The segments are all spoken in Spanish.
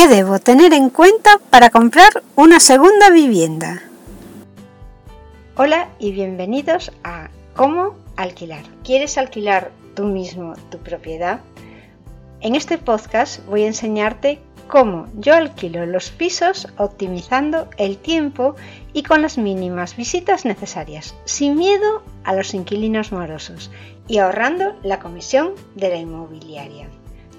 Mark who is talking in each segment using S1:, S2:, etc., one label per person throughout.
S1: ¿Qué debo tener en cuenta para comprar una segunda vivienda?
S2: Hola y bienvenidos a Cómo alquilar. ¿Quieres alquilar tú mismo tu propiedad? En este podcast voy a enseñarte cómo yo alquilo los pisos optimizando el tiempo y con las mínimas visitas necesarias, sin miedo a los inquilinos morosos y ahorrando la comisión de la inmobiliaria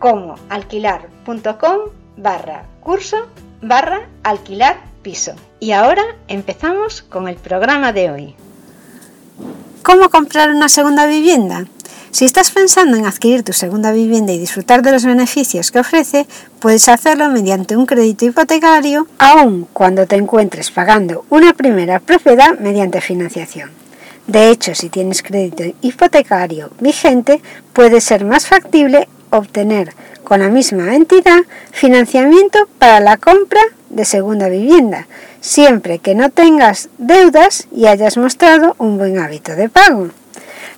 S2: comoalquilar.com barra curso barra alquilar piso. Y ahora empezamos con el programa de hoy.
S1: ¿Cómo comprar una segunda vivienda? Si estás pensando en adquirir tu segunda vivienda y disfrutar de los beneficios que ofrece, puedes hacerlo mediante un crédito hipotecario, aun cuando te encuentres pagando una primera propiedad mediante financiación. De hecho, si tienes crédito hipotecario vigente, puede ser más factible obtener con la misma entidad financiamiento para la compra de segunda vivienda, siempre que no tengas deudas y hayas mostrado un buen hábito de pago.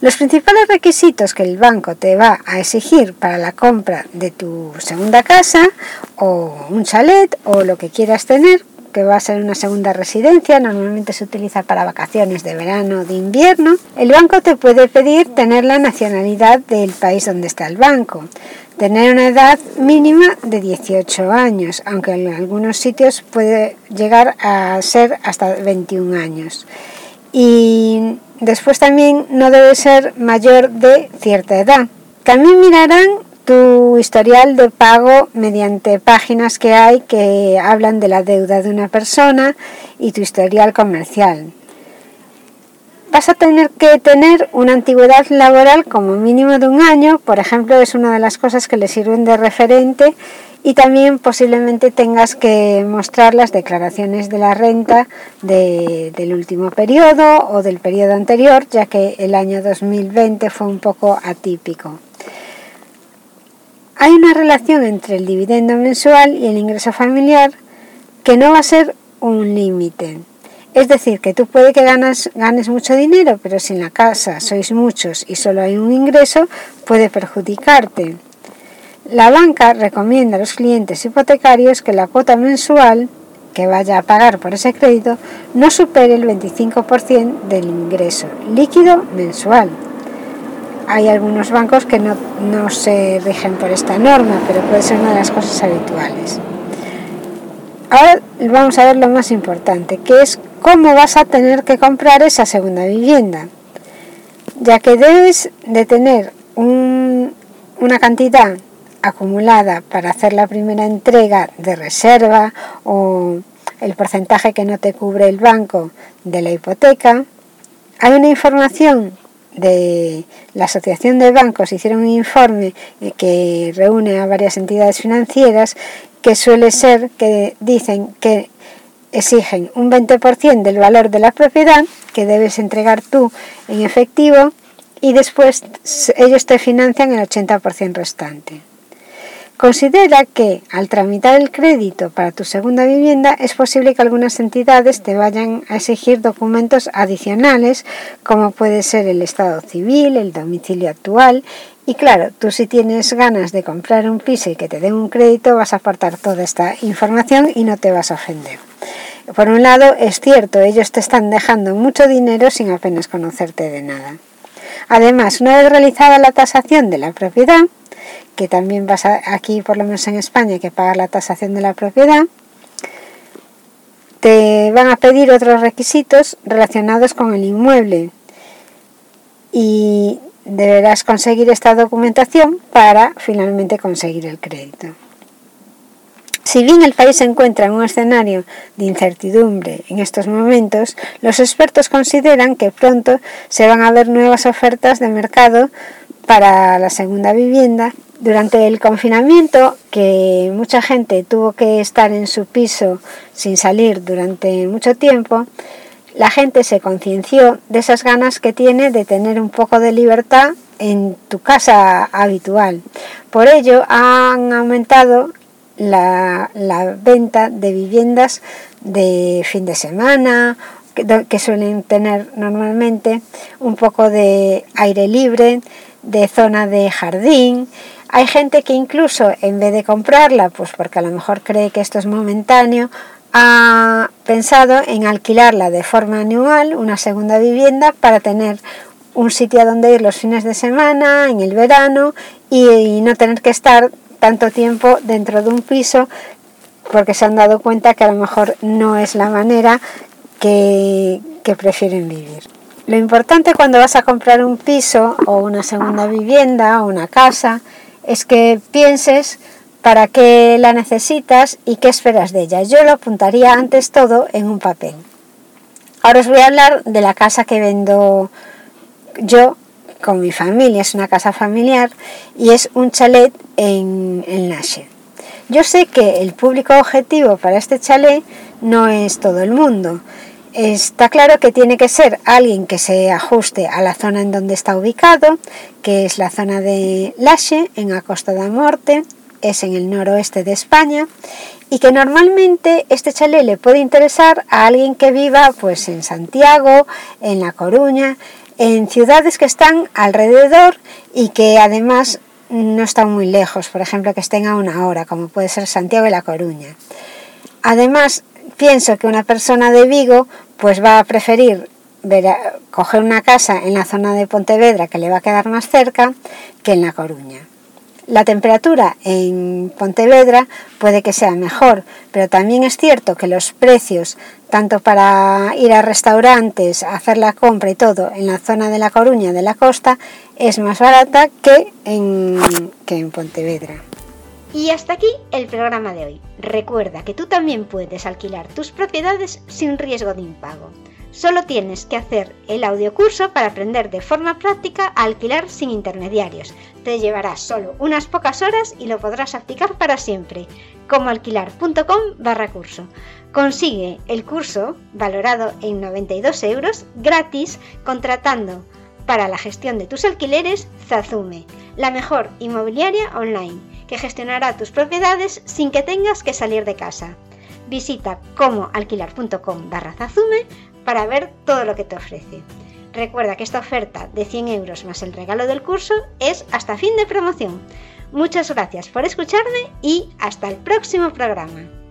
S1: Los principales requisitos que el banco te va a exigir para la compra de tu segunda casa o un chalet o lo que quieras tener que va a ser una segunda residencia, normalmente se utiliza para vacaciones de verano o de invierno, el banco te puede pedir tener la nacionalidad del país donde está el banco, tener una edad mínima de 18 años, aunque en algunos sitios puede llegar a ser hasta 21 años. Y después también no debe ser mayor de cierta edad. También mirarán tu historial de pago mediante páginas que hay que hablan de la deuda de una persona y tu historial comercial. Vas a tener que tener una antigüedad laboral como mínimo de un año, por ejemplo, es una de las cosas que le sirven de referente y también posiblemente tengas que mostrar las declaraciones de la renta del último periodo o del periodo anterior, ya que el año 2020 fue un poco atípico. Hay una relación entre el dividendo mensual y el ingreso familiar que no va a ser un límite. Es decir, que tú puede que ganas, ganes mucho dinero, pero si en la casa sois muchos y solo hay un ingreso, puede perjudicarte. La banca recomienda a los clientes hipotecarios que la cuota mensual que vaya a pagar por ese crédito no supere el 25% del ingreso líquido mensual hay algunos bancos que no, se rigen por esta norma, pero puede ser una de las cosas habituales. Ahora vamos a ver lo más importante, que es cómo vas a tener que comprar esa segunda vivienda, ya que debes de tener una cantidad acumulada para hacer la primera entrega de reserva o el porcentaje que no te cubre el banco de la hipoteca. Hay una información de la Asociación de Bancos, hicieron un informe que reúne a varias entidades financieras que suele ser que dicen que exigen un 20% del valor de la propiedad que debes entregar tú en efectivo y después ellos te financian el 80% restante. Considera que al tramitar el crédito para tu segunda vivienda es posible que algunas entidades te vayan a exigir documentos adicionales como puede ser el estado civil, el domicilio actual y claro, tú si tienes ganas de comprar un piso y que te den un crédito vas a aportar toda esta información y no te vas a ofender. Por un lado, es cierto, ellos te están dejando mucho dinero sin apenas conocerte de nada. Además, una vez realizada la tasación de la propiedad, que también vas aquí, por lo menos en España, que pagar la tasación de la propiedad, te van a pedir otros requisitos relacionados con el inmueble y deberás conseguir esta documentación para finalmente conseguir el crédito. Si bien el país se encuentra en un escenario de incertidumbre en estos momentos, los expertos consideran que pronto se van a ver nuevas ofertas de mercado para la segunda vivienda. Durante el confinamiento, que mucha gente tuvo que estar en su piso sin salir durante mucho tiempo, la gente se concienció de esas ganas que tiene de tener un poco de libertad en tu casa habitual. Por ello han aumentado la, venta de viviendas de fin de semana que suelen tener normalmente un poco de aire libre, de zona de jardín. Hay gente que incluso en vez de comprarla, pues porque a lo mejor cree que esto es momentáneo, ha pensado en alquilarla de forma anual, una segunda vivienda, para tener un sitio donde ir los fines de semana, en el verano, y, no tener que estar tanto tiempo dentro de un piso, porque se han dado cuenta que a lo mejor no es la manera que prefieren vivir. Lo importante cuando vas a comprar un piso o una segunda vivienda o una casa es que pienses para qué la necesitas y qué esperas de ella. Yo lo apuntaría antes todo en un papel. Ahora os voy a hablar de la casa que vendo yo con mi familia. Es una casa familiar y es un chalet en, en Yo sé que el público objetivo para este chalet no es todo el mundo. Está claro que tiene que ser alguien que se ajuste a la zona en donde está ubicado, que es la zona de Laxe, en la Costa da Morte, es en el noroeste de España, y que normalmente este chalet le puede interesar a alguien que viva pues en Santiago, en La Coruña, en ciudades que están alrededor y que además no están muy lejos, por ejemplo, que estén a una hora, como puede ser Santiago y La Coruña. Además, pienso que una persona de Vigo pues va a preferir coger una casa en la zona de Pontevedra que le va a quedar más cerca que en La Coruña. La temperatura en Pontevedra puede que sea mejor, pero también es cierto que los precios, tanto para ir a restaurantes, hacer la compra y todo, en la zona de La Coruña, de la costa, es más barata que en, que en Pontevedra.
S2: Y hasta aquí el programa de hoy. Recuerda que tú también puedes alquilar tus propiedades sin riesgo de impago. Solo tienes que hacer el audiocurso para aprender de forma práctica a alquilar sin intermediarios. Te llevará solo unas pocas horas y lo podrás aplicar para siempre. Como alquilar.com barra curso. Consigue el curso valorado en 92 euros gratis contratando para la gestión de tus alquileres Zazume, la mejor inmobiliaria online que gestionará tus propiedades sin que tengas que salir de casa. Visita comoalquilar.com barra Zazume para ver todo lo que te ofrece. Recuerda que esta oferta de 100 euros más el regalo del curso es hasta fin de promoción. Muchas gracias por escucharme y hasta el próximo programa.